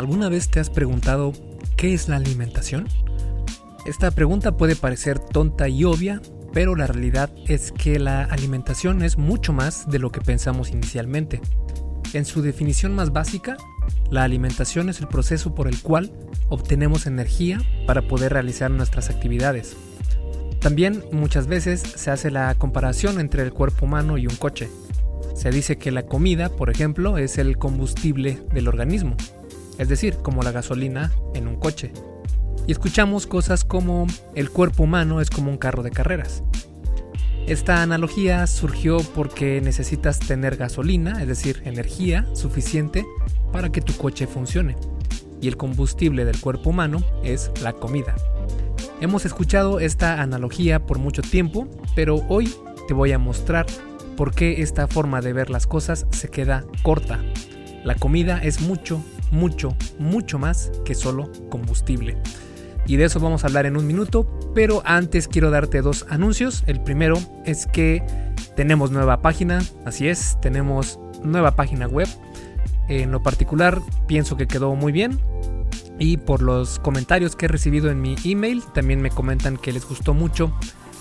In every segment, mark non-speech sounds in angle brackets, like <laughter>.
¿Alguna vez te has preguntado qué es la alimentación? Esta pregunta puede parecer tonta y obvia, pero la realidad es que la alimentación es mucho más de lo que pensamos inicialmente. En su definición más básica, la alimentación es el proceso por el cual obtenemos energía para poder realizar nuestras actividades. También muchas veces se hace la comparación entre el cuerpo humano y un coche. Se dice que la comida, por ejemplo, es el combustible del organismo es decir, como la gasolina en un coche. Y escuchamos cosas como el cuerpo humano es como un carro de carreras. Esta analogía surgió porque necesitas tener gasolina, es decir, energía suficiente para que tu coche funcione. Y el combustible del cuerpo humano es la comida. Hemos escuchado esta analogía por mucho tiempo, pero hoy te voy a mostrar por qué esta forma de ver las cosas se queda corta. La comida es mucho, mucho, mucho más que solo combustible. Y de eso vamos a hablar en un minuto, pero antes quiero darte dos anuncios. El primero es que tenemos nueva página, así es, tenemos nueva página web. En lo particular pienso que quedó muy bien y por los comentarios que he recibido en mi email también me comentan que les gustó mucho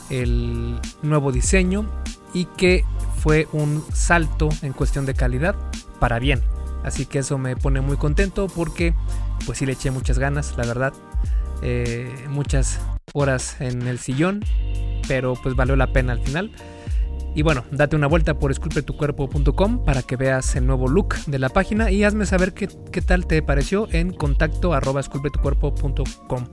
el nuevo diseño y que fue un salto en cuestión de calidad para bien. Así que eso me pone muy contento porque pues sí le eché muchas ganas, la verdad. Eh, muchas horas en el sillón, pero pues valió la pena al final. Y bueno, date una vuelta por esculpetucuerpo.com para que veas el nuevo look de la página y hazme saber qué, qué tal te pareció en contacto arroba esculpetucuerpo.com.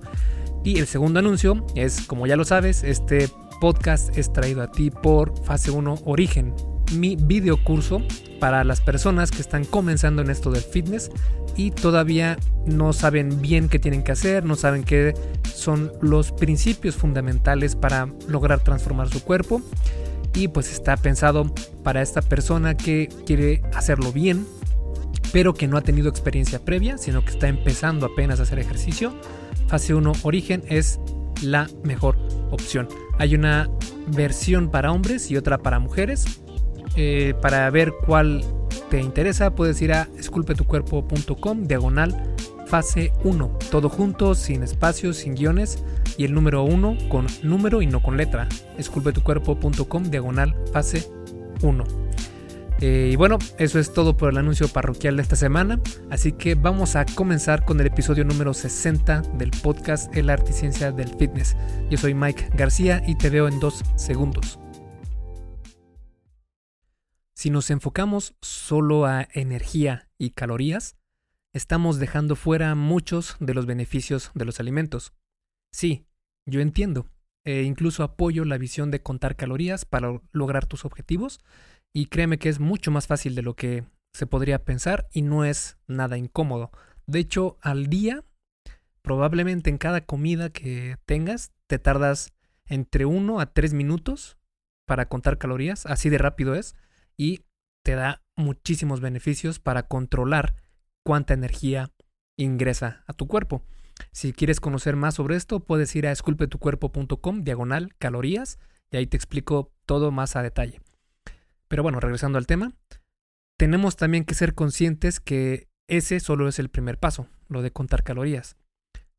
Y el segundo anuncio es, como ya lo sabes, este podcast es traído a ti por Fase 1 Origen, mi video curso para las personas que están comenzando en esto del fitness y todavía no saben bien qué tienen que hacer, no saben qué son los principios fundamentales para lograr transformar su cuerpo. Y pues está pensado para esta persona que quiere hacerlo bien, pero que no ha tenido experiencia previa, sino que está empezando apenas a hacer ejercicio. Fase 1 Origen es la mejor opción. Hay una versión para hombres y otra para mujeres. Eh, para ver cuál te interesa, puedes ir a esculpetucuerpo.com, diagonal fase 1, todo junto, sin espacios, sin guiones, y el número 1 con número y no con letra. esculpetucuerpo.com, diagonal fase 1. Eh, y bueno, eso es todo por el anuncio parroquial de esta semana, así que vamos a comenzar con el episodio número 60 del podcast El Arte y Ciencia del Fitness. Yo soy Mike García y te veo en dos segundos. Si nos enfocamos solo a energía y calorías, estamos dejando fuera muchos de los beneficios de los alimentos. Sí, yo entiendo, e incluso apoyo la visión de contar calorías para lograr tus objetivos, y créeme que es mucho más fácil de lo que se podría pensar y no es nada incómodo. De hecho, al día, probablemente en cada comida que tengas, te tardas entre 1 a 3 minutos para contar calorías, así de rápido es y te da muchísimos beneficios para controlar cuánta energía ingresa a tu cuerpo. Si quieres conocer más sobre esto, puedes ir a esculpetucuerpo.com diagonal calorías y ahí te explico todo más a detalle. Pero bueno, regresando al tema, tenemos también que ser conscientes que ese solo es el primer paso, lo de contar calorías.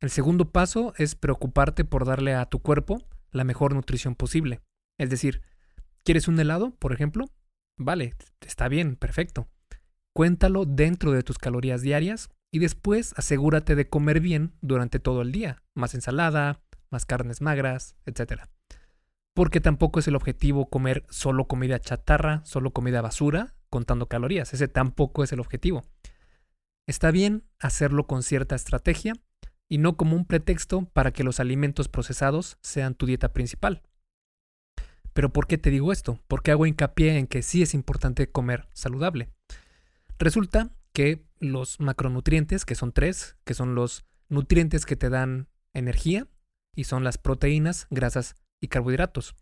El segundo paso es preocuparte por darle a tu cuerpo la mejor nutrición posible. Es decir, ¿quieres un helado, por ejemplo? Vale, está bien, perfecto. Cuéntalo dentro de tus calorías diarias y después asegúrate de comer bien durante todo el día. Más ensalada, más carnes magras, etc. Porque tampoco es el objetivo comer solo comida chatarra, solo comida basura, contando calorías. Ese tampoco es el objetivo. Está bien hacerlo con cierta estrategia y no como un pretexto para que los alimentos procesados sean tu dieta principal. Pero ¿por qué te digo esto? Porque hago hincapié en que sí es importante comer saludable. Resulta que los macronutrientes, que son tres, que son los nutrientes que te dan energía, y son las proteínas, grasas y carbohidratos.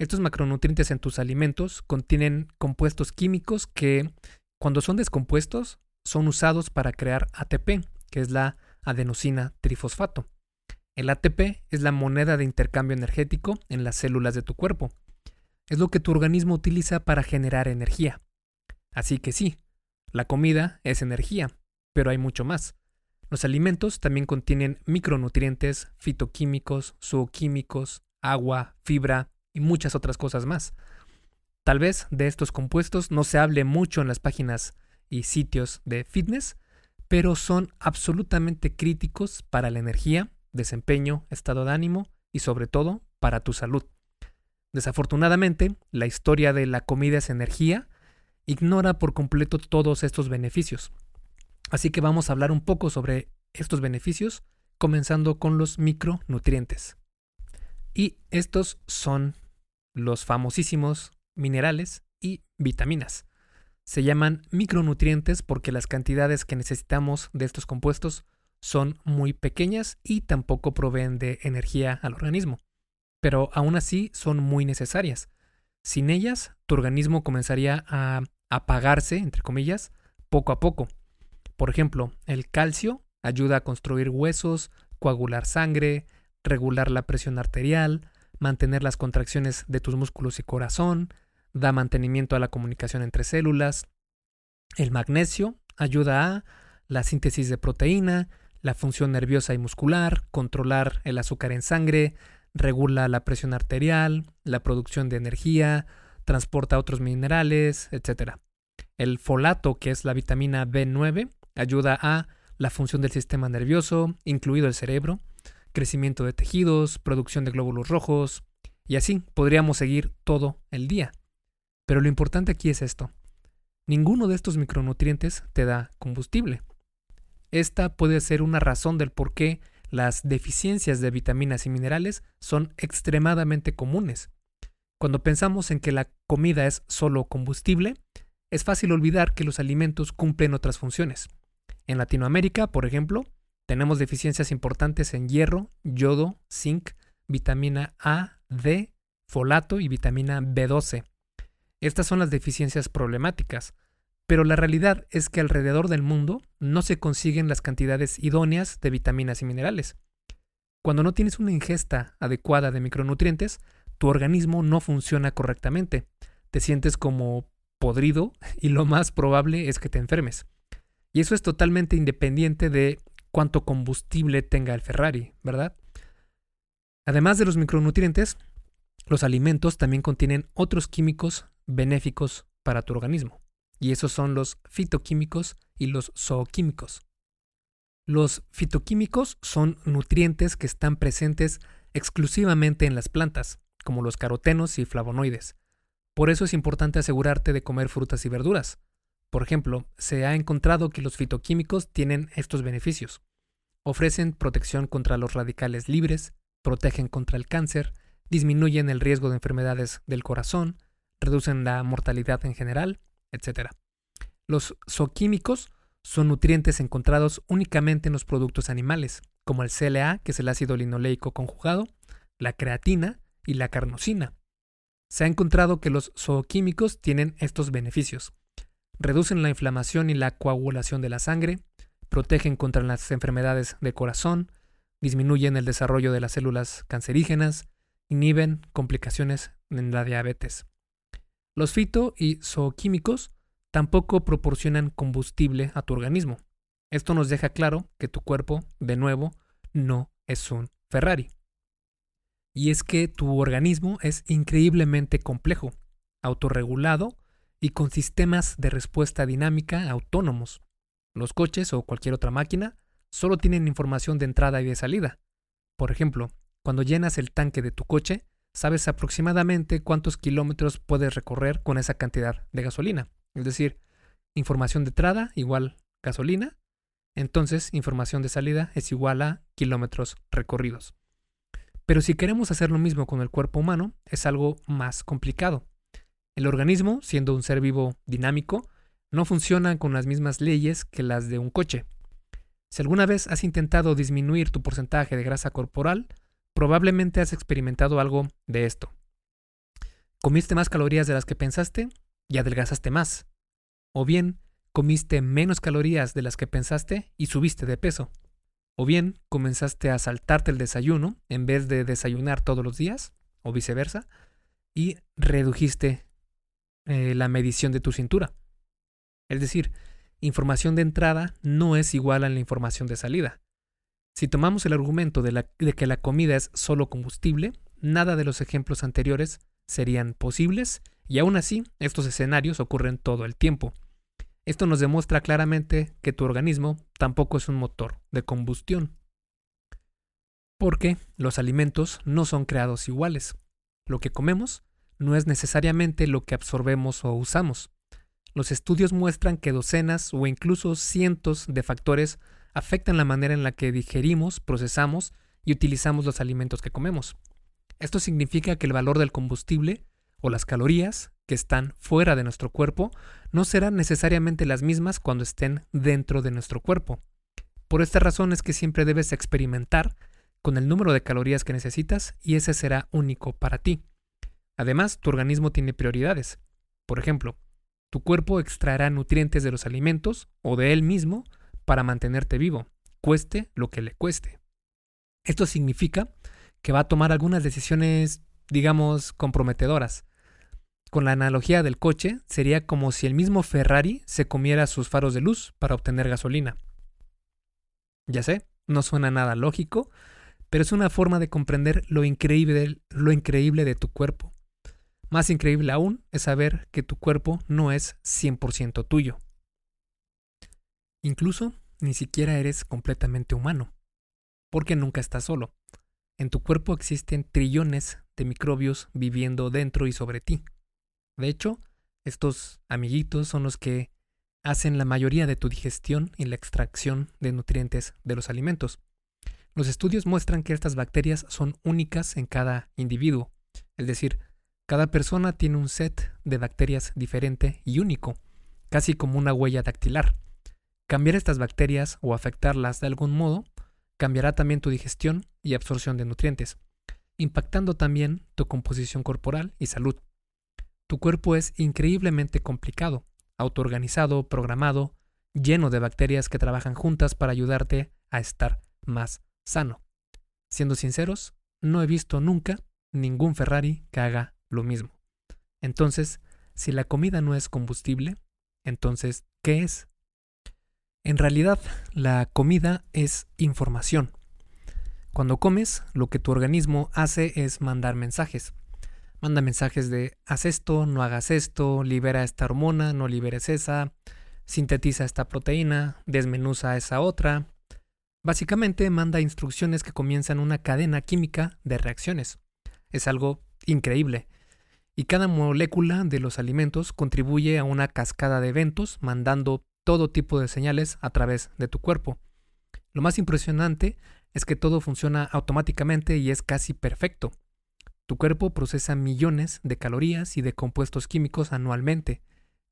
Estos macronutrientes en tus alimentos contienen compuestos químicos que, cuando son descompuestos, son usados para crear ATP, que es la adenosina trifosfato. El ATP es la moneda de intercambio energético en las células de tu cuerpo. Es lo que tu organismo utiliza para generar energía. Así que sí, la comida es energía, pero hay mucho más. Los alimentos también contienen micronutrientes, fitoquímicos, zooquímicos, agua, fibra y muchas otras cosas más. Tal vez de estos compuestos no se hable mucho en las páginas y sitios de fitness, pero son absolutamente críticos para la energía, desempeño, estado de ánimo y sobre todo para tu salud. Desafortunadamente, la historia de la comida es energía ignora por completo todos estos beneficios. Así que vamos a hablar un poco sobre estos beneficios, comenzando con los micronutrientes. Y estos son los famosísimos minerales y vitaminas. Se llaman micronutrientes porque las cantidades que necesitamos de estos compuestos son muy pequeñas y tampoco proveen de energía al organismo. Pero aún así son muy necesarias. Sin ellas, tu organismo comenzaría a apagarse, entre comillas, poco a poco. Por ejemplo, el calcio ayuda a construir huesos, coagular sangre, regular la presión arterial, mantener las contracciones de tus músculos y corazón, da mantenimiento a la comunicación entre células. El magnesio ayuda a la síntesis de proteína, la función nerviosa y muscular, controlar el azúcar en sangre, regula la presión arterial, la producción de energía, transporta otros minerales, etc. El folato, que es la vitamina B9, ayuda a la función del sistema nervioso, incluido el cerebro, crecimiento de tejidos, producción de glóbulos rojos, y así podríamos seguir todo el día. Pero lo importante aquí es esto. Ninguno de estos micronutrientes te da combustible. Esta puede ser una razón del por qué las deficiencias de vitaminas y minerales son extremadamente comunes. Cuando pensamos en que la comida es solo combustible, es fácil olvidar que los alimentos cumplen otras funciones. En Latinoamérica, por ejemplo, tenemos deficiencias importantes en hierro, yodo, zinc, vitamina A, D, folato y vitamina B12. Estas son las deficiencias problemáticas, pero la realidad es que alrededor del mundo no se consiguen las cantidades idóneas de vitaminas y minerales. Cuando no tienes una ingesta adecuada de micronutrientes, tu organismo no funciona correctamente. Te sientes como podrido <laughs> y lo más probable es que te enfermes. Y eso es totalmente independiente de cuánto combustible tenga el Ferrari, ¿verdad? Además de los micronutrientes, los alimentos también contienen otros químicos benéficos para tu organismo, y esos son los fitoquímicos y los zooquímicos. Los fitoquímicos son nutrientes que están presentes exclusivamente en las plantas, como los carotenos y flavonoides. Por eso es importante asegurarte de comer frutas y verduras. Por ejemplo, se ha encontrado que los fitoquímicos tienen estos beneficios. Ofrecen protección contra los radicales libres, protegen contra el cáncer, disminuyen el riesgo de enfermedades del corazón, reducen la mortalidad en general, etc. Los zooquímicos son nutrientes encontrados únicamente en los productos animales, como el CLA, que es el ácido linoleico conjugado, la creatina y la carnosina. Se ha encontrado que los zooquímicos tienen estos beneficios. Reducen la inflamación y la coagulación de la sangre, protegen contra las enfermedades del corazón, disminuyen el desarrollo de las células cancerígenas, inhiben complicaciones en la diabetes. Los fito y zooquímicos tampoco proporcionan combustible a tu organismo. Esto nos deja claro que tu cuerpo, de nuevo, no es un Ferrari. Y es que tu organismo es increíblemente complejo, autorregulado y con sistemas de respuesta dinámica autónomos. Los coches o cualquier otra máquina solo tienen información de entrada y de salida. Por ejemplo, cuando llenas el tanque de tu coche, sabes aproximadamente cuántos kilómetros puedes recorrer con esa cantidad de gasolina. Es decir, información de entrada igual gasolina, entonces información de salida es igual a kilómetros recorridos. Pero si queremos hacer lo mismo con el cuerpo humano, es algo más complicado. El organismo, siendo un ser vivo dinámico, no funciona con las mismas leyes que las de un coche. Si alguna vez has intentado disminuir tu porcentaje de grasa corporal, probablemente has experimentado algo de esto. Comiste más calorías de las que pensaste y adelgazaste más. O bien, comiste menos calorías de las que pensaste y subiste de peso. O bien, comenzaste a saltarte el desayuno en vez de desayunar todos los días, o viceversa, y redujiste eh, la medición de tu cintura. Es decir, información de entrada no es igual a la información de salida. Si tomamos el argumento de, que la comida es solo combustible, nada de los ejemplos anteriores serían posibles y aún así estos escenarios ocurren todo el tiempo. Esto nos demuestra claramente que tu organismo tampoco es un motor de combustión. Porque los alimentos no son creados iguales. Lo que comemos no es necesariamente lo que absorbemos o usamos. Los estudios muestran que docenas o incluso cientos de factores afectan la manera en la que digerimos, procesamos y utilizamos los alimentos que comemos. Esto significa que el valor del combustible o las calorías que están fuera de nuestro cuerpo no serán necesariamente las mismas cuando estén dentro de nuestro cuerpo. Por esta razón es que siempre debes experimentar con el número de calorías que necesitas y ese será único para ti. Además, tu organismo tiene prioridades. Por ejemplo, tu cuerpo extraerá nutrientes de los alimentos o de él mismo para mantenerte vivo, cueste lo que le cueste. Esto significa que va a tomar algunas decisiones, digamos, comprometedoras. Con la analogía del coche, sería como si el mismo Ferrari se comiera sus faros de luz para obtener gasolina. Ya sé, no suena nada lógico, pero es una forma de comprender lo increíble, lo increíble de tu cuerpo. Más increíble aún es saber que tu cuerpo no es 100% tuyo. Incluso ni siquiera eres completamente humano, porque nunca estás solo. En tu cuerpo existen trillones de microbios viviendo dentro y sobre ti. De hecho, estos amiguitos son los que hacen la mayoría de tu digestión y la extracción de nutrientes de los alimentos. Los estudios muestran que estas bacterias son únicas en cada individuo, es decir, cada persona tiene un set de bacterias diferente y único, casi como una huella dactilar. Cambiar estas bacterias o afectarlas de algún modo cambiará también tu digestión y absorción de nutrientes, impactando también tu composición corporal y salud. Tu cuerpo es increíblemente complicado, autoorganizado, programado, lleno de bacterias que trabajan juntas para ayudarte a estar más sano. Siendo sinceros, no he visto nunca ningún Ferrari que haga lo mismo. Entonces, si la comida no es combustible, entonces, ¿qué es? En realidad, la comida es información. Cuando comes, lo que tu organismo hace es mandar mensajes. Manda mensajes de haz esto, no hagas esto, libera esta hormona, no liberes esa, sintetiza esta proteína, desmenuza esa otra. Básicamente manda instrucciones que comienzan una cadena química de reacciones. Es algo increíble. Y cada molécula de los alimentos contribuye a una cascada de eventos mandando todo tipo de señales a través de tu cuerpo. Lo más impresionante es que todo funciona automáticamente y es casi perfecto. Tu cuerpo procesa millones de calorías y de compuestos químicos anualmente,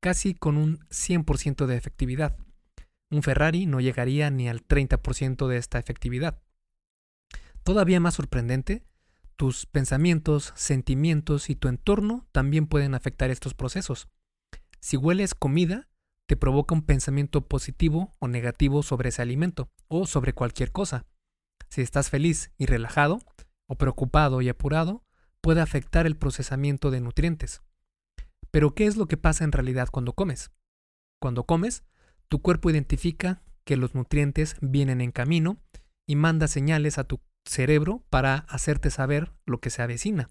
casi con un 100% de efectividad. Un Ferrari no llegaría ni al 30% de esta efectividad. Todavía más sorprendente, tus pensamientos, sentimientos y tu entorno también pueden afectar estos procesos. Si hueles comida, te provoca un pensamiento positivo o negativo sobre ese alimento o sobre cualquier cosa. Si estás feliz y relajado, o preocupado y apurado, puede afectar el procesamiento de nutrientes. Pero ¿qué es lo que pasa en realidad cuando comes? Cuando comes, tu cuerpo identifica que los nutrientes vienen en camino y manda señales a tu cerebro para hacerte saber lo que se avecina.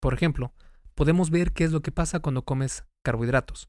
Por ejemplo, podemos ver qué es lo que pasa cuando comes carbohidratos.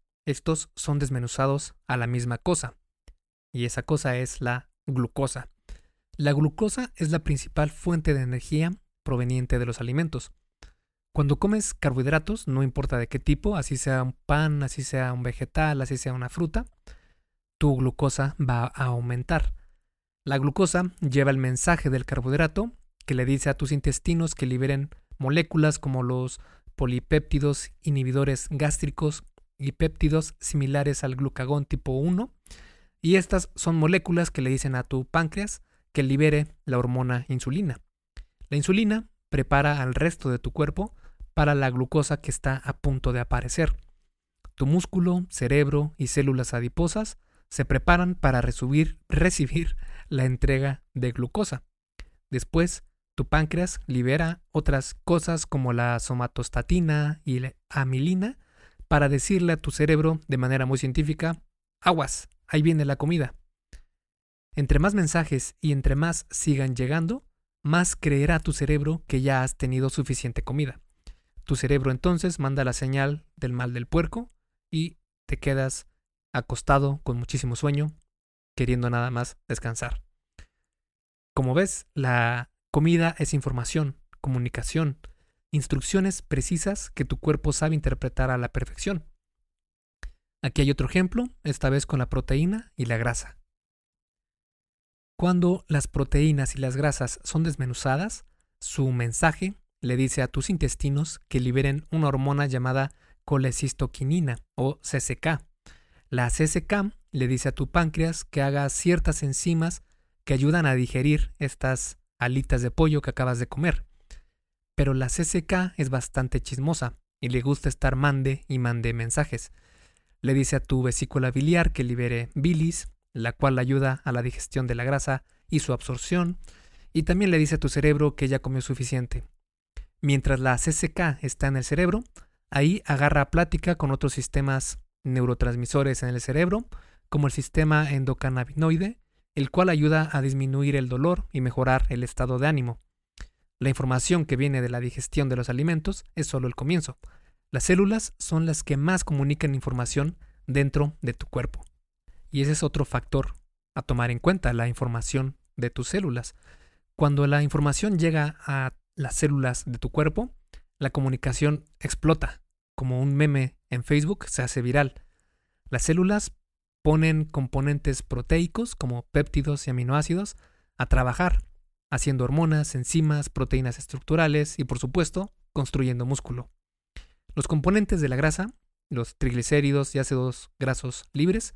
estos son desmenuzados a la misma cosa. Y esa cosa es la glucosa. La glucosa es la principal fuente de energía proveniente de los alimentos. Cuando comes carbohidratos, no importa de qué tipo, así sea un pan, así sea un vegetal, así sea una fruta, tu glucosa va a aumentar. La glucosa lleva el mensaje del carbohidrato que le dice a tus intestinos que liberen moléculas como los polipéptidos inhibidores gástricos y péptidos similares al glucagón tipo 1. Y estas son moléculas que le dicen a tu páncreas que libere la hormona insulina. La insulina prepara al resto de tu cuerpo para la glucosa que está a punto de aparecer. Tu músculo, cerebro y células adiposas se preparan para recibir, recibir la entrega de glucosa. Después, tu páncreas libera otras cosas como la somatostatina y la amilina para decirle a tu cerebro de manera muy científica, aguas, ahí viene la comida. Entre más mensajes y entre más sigan llegando, más creerá tu cerebro que ya has tenido suficiente comida. Tu cerebro entonces manda la señal del mal del puerco y te quedas acostado con muchísimo sueño, queriendo nada más descansar. Como ves, la comida es información, comunicación, instrucciones precisas que tu cuerpo sabe interpretar a la perfección. Aquí hay otro ejemplo, esta vez con la proteína y la grasa. Cuando las proteínas y las grasas son desmenuzadas, su mensaje le dice a tus intestinos que liberen una hormona llamada colecistoquinina o CCK. La CCK le dice a tu páncreas que haga ciertas enzimas que ayudan a digerir estas alitas de pollo que acabas de comer. Pero la CCK es bastante chismosa y le gusta estar mande y mande mensajes. Le dice a tu vesícula biliar que libere bilis, la cual ayuda a la digestión de la grasa y su absorción, y también le dice a tu cerebro que ya comió suficiente. Mientras la CCK está en el cerebro, ahí agarra plática con otros sistemas neurotransmisores en el cerebro, como el sistema endocannabinoide, el cual ayuda a disminuir el dolor y mejorar el estado de ánimo. La información que viene de la digestión de los alimentos es solo el comienzo. Las células son las que más comunican información dentro de tu cuerpo. Y ese es otro factor a tomar en cuenta, la información de tus células. Cuando la información llega a las células de tu cuerpo, la comunicación explota. Como un meme en Facebook se hace viral. Las células ponen componentes proteicos como péptidos y aminoácidos a trabajar, haciendo hormonas, enzimas, proteínas estructurales y por supuesto construyendo músculo. Los componentes de la grasa, los triglicéridos y ácidos grasos libres,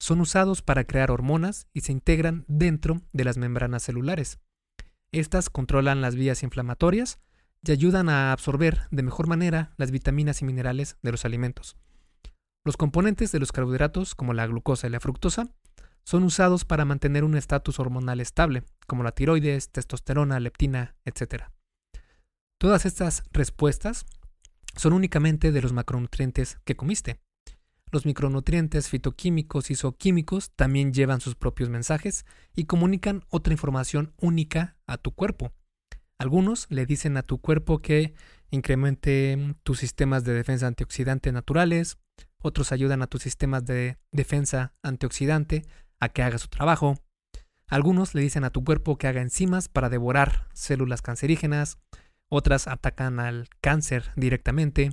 son usados para crear hormonas y se integran dentro de las membranas celulares. Estas controlan las vías inflamatorias y ayudan a absorber de mejor manera las vitaminas y minerales de los alimentos. Los componentes de los carbohidratos, como la glucosa y la fructosa, son usados para mantener un estatus hormonal estable, como la tiroides, testosterona, leptina, etc. Todas estas respuestas son únicamente de los macronutrientes que comiste. Los micronutrientes fitoquímicos y zooquímicos también llevan sus propios mensajes y comunican otra información única a tu cuerpo. Algunos le dicen a tu cuerpo que incremente tus sistemas de defensa antioxidante naturales, otros ayudan a tus sistemas de defensa antioxidante a que haga su trabajo. Algunos le dicen a tu cuerpo que haga enzimas para devorar células cancerígenas, otras atacan al cáncer directamente,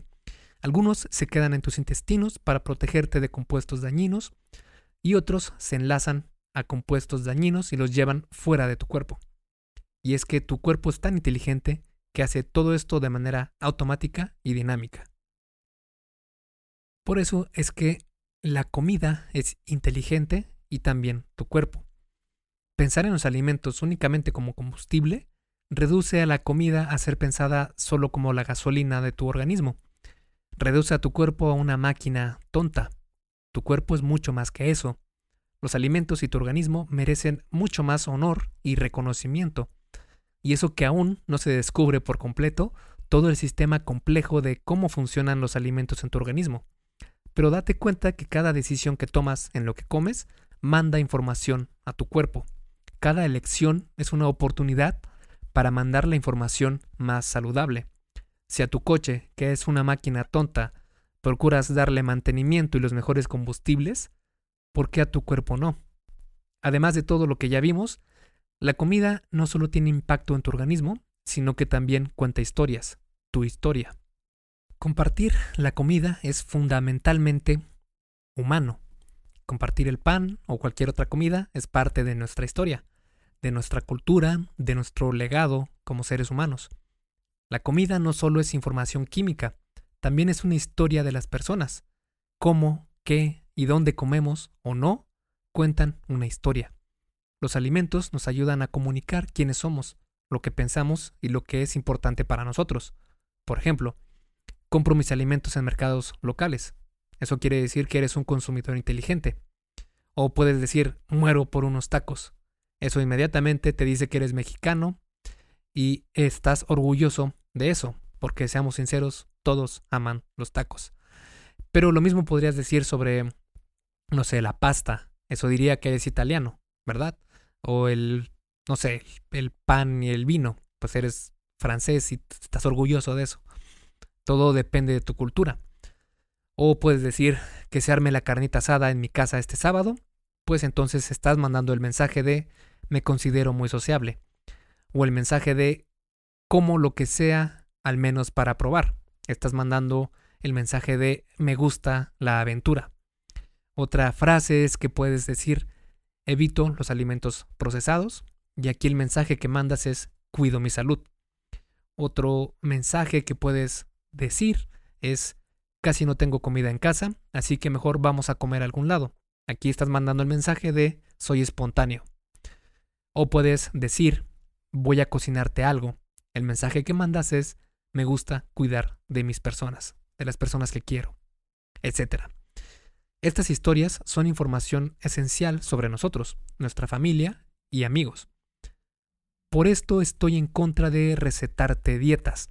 algunos se quedan en tus intestinos para protegerte de compuestos dañinos y otros se enlazan a compuestos dañinos y los llevan fuera de tu cuerpo. Y es que tu cuerpo es tan inteligente que hace todo esto de manera automática y dinámica. Por eso es que la comida es inteligente y también tu cuerpo. Pensar en los alimentos únicamente como combustible reduce a la comida a ser pensada solo como la gasolina de tu organismo Reduce a tu cuerpo a una máquina tonta. Tu cuerpo es mucho más que eso. Los alimentos y tu organismo merecen mucho más honor y reconocimiento. Y eso que aún no se descubre por completo todo el sistema complejo de cómo funcionan los alimentos en tu organismo. Pero date cuenta que cada decisión que tomas en lo que comes manda información a tu cuerpo. Cada elección es una oportunidad para mandar la información más saludable. Si a tu coche, que es una máquina tonta, procuras darle mantenimiento y los mejores combustibles, ¿por qué a tu cuerpo no? Además de todo lo que ya vimos, la comida no solo tiene impacto en tu organismo, sino que también cuenta historias, tu historia. Compartir la comida es fundamentalmente humano. Compartir el pan o cualquier otra comida es parte de nuestra historia, de nuestra cultura, de nuestro legado como seres humanos. La comida no solo es información química, también es una historia de las personas. Cómo, qué y dónde comemos o no cuentan una historia. Los alimentos nos ayudan a comunicar quiénes somos, lo que pensamos y lo que es importante para nosotros. Por ejemplo, compro mis alimentos en mercados locales. Eso quiere decir que eres un consumidor inteligente. O puedes decir, muero por unos tacos. Eso inmediatamente te dice que eres mexicano y estás orgulloso de eso, porque seamos sinceros, todos aman los tacos. Pero lo mismo podrías decir sobre, no sé, la pasta eso diría que eres italiano, ¿verdad? O el, no sé, el pan y el vino, pues eres francés y estás orgulloso de eso. Todo depende de tu cultura. O puedes decir que se arme la carnita asada en mi casa este sábado, pues entonces estás mandando el mensaje de me considero muy sociable. O el mensaje de como lo que sea, al menos para probar. Estás mandando el mensaje de me gusta la aventura. Otra frase es que puedes decir evito los alimentos procesados y aquí el mensaje que mandas es cuido mi salud. Otro mensaje que puedes decir es casi no tengo comida en casa, así que mejor vamos a comer a algún lado. Aquí estás mandando el mensaje de soy espontáneo. O puedes decir voy a cocinarte algo. El mensaje que mandas es me gusta cuidar de mis personas, de las personas que quiero, etcétera. Estas historias son información esencial sobre nosotros, nuestra familia y amigos. Por esto estoy en contra de recetarte dietas.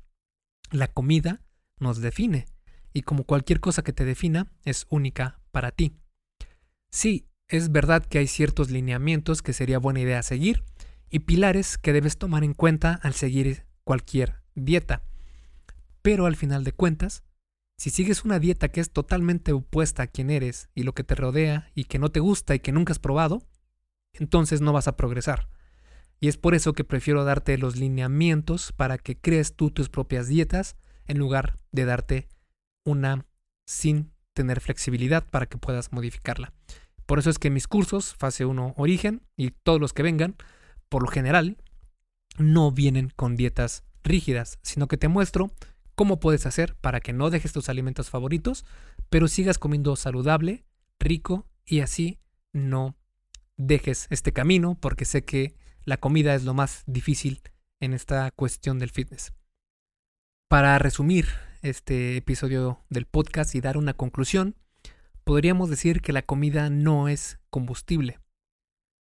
La comida nos define y como cualquier cosa que te defina es única para ti. Sí, es verdad que hay ciertos lineamientos que sería buena idea seguir y pilares que debes tomar en cuenta al seguir cualquier dieta. Pero al final de cuentas, si sigues una dieta que es totalmente opuesta a quien eres y lo que te rodea y que no te gusta y que nunca has probado, entonces no vas a progresar. Y es por eso que prefiero darte los lineamientos para que crees tú tus propias dietas en lugar de darte una sin tener flexibilidad para que puedas modificarla. Por eso es que mis cursos, fase 1 origen y todos los que vengan, por lo general, no vienen con dietas rígidas, sino que te muestro cómo puedes hacer para que no dejes tus alimentos favoritos, pero sigas comiendo saludable, rico y así no dejes este camino, porque sé que la comida es lo más difícil en esta cuestión del fitness. Para resumir este episodio del podcast y dar una conclusión, podríamos decir que la comida no es combustible.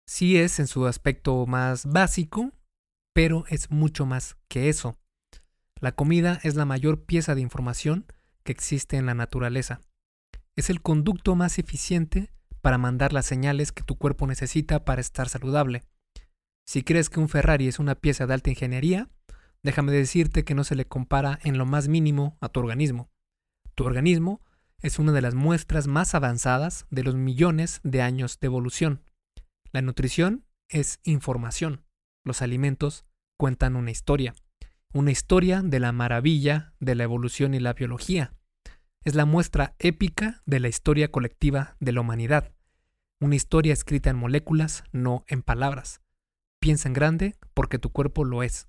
Sí es en su aspecto más básico, pero es mucho más que eso. La comida es la mayor pieza de información que existe en la naturaleza. Es el conducto más eficiente para mandar las señales que tu cuerpo necesita para estar saludable. Si crees que un Ferrari es una pieza de alta ingeniería, déjame decirte que no se le compara en lo más mínimo a tu organismo. Tu organismo es una de las muestras más avanzadas de los millones de años de evolución. La nutrición es información. Los alimentos cuentan una historia una historia de la maravilla de la evolución y la biología. Es la muestra épica de la historia colectiva de la humanidad. Una historia escrita en moléculas, no en palabras. Piensa en grande porque tu cuerpo lo es.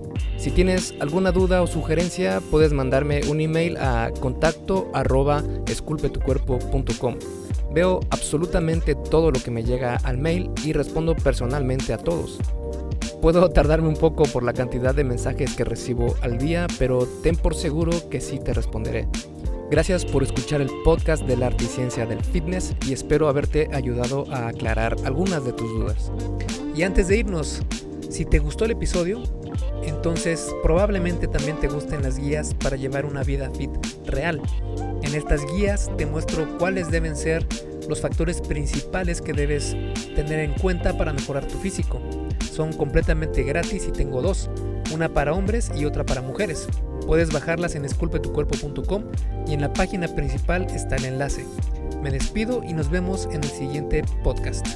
Si tienes alguna duda o sugerencia, puedes mandarme un email a contacto arroba. Veo absolutamente todo lo que me llega al mail y respondo personalmente a todos. Puedo tardarme un poco por la cantidad de mensajes que recibo al día, pero ten por seguro que sí te responderé. Gracias por escuchar el podcast de la arte y ciencia del fitness y espero haberte ayudado a aclarar algunas de tus dudas. Y antes de irnos, si te gustó el episodio, Entonces probablemente también te gusten las guías para llevar una vida fit real. En estas guías te muestro cuáles deben ser los factores principales que debes tener en cuenta para mejorar tu físico. Son completamente gratis y tengo dos, una para hombres y otra para mujeres. Puedes bajarlas en esculpetucuerpo.com y en la página principal está el enlace. Me despido y nos vemos en el siguiente podcast.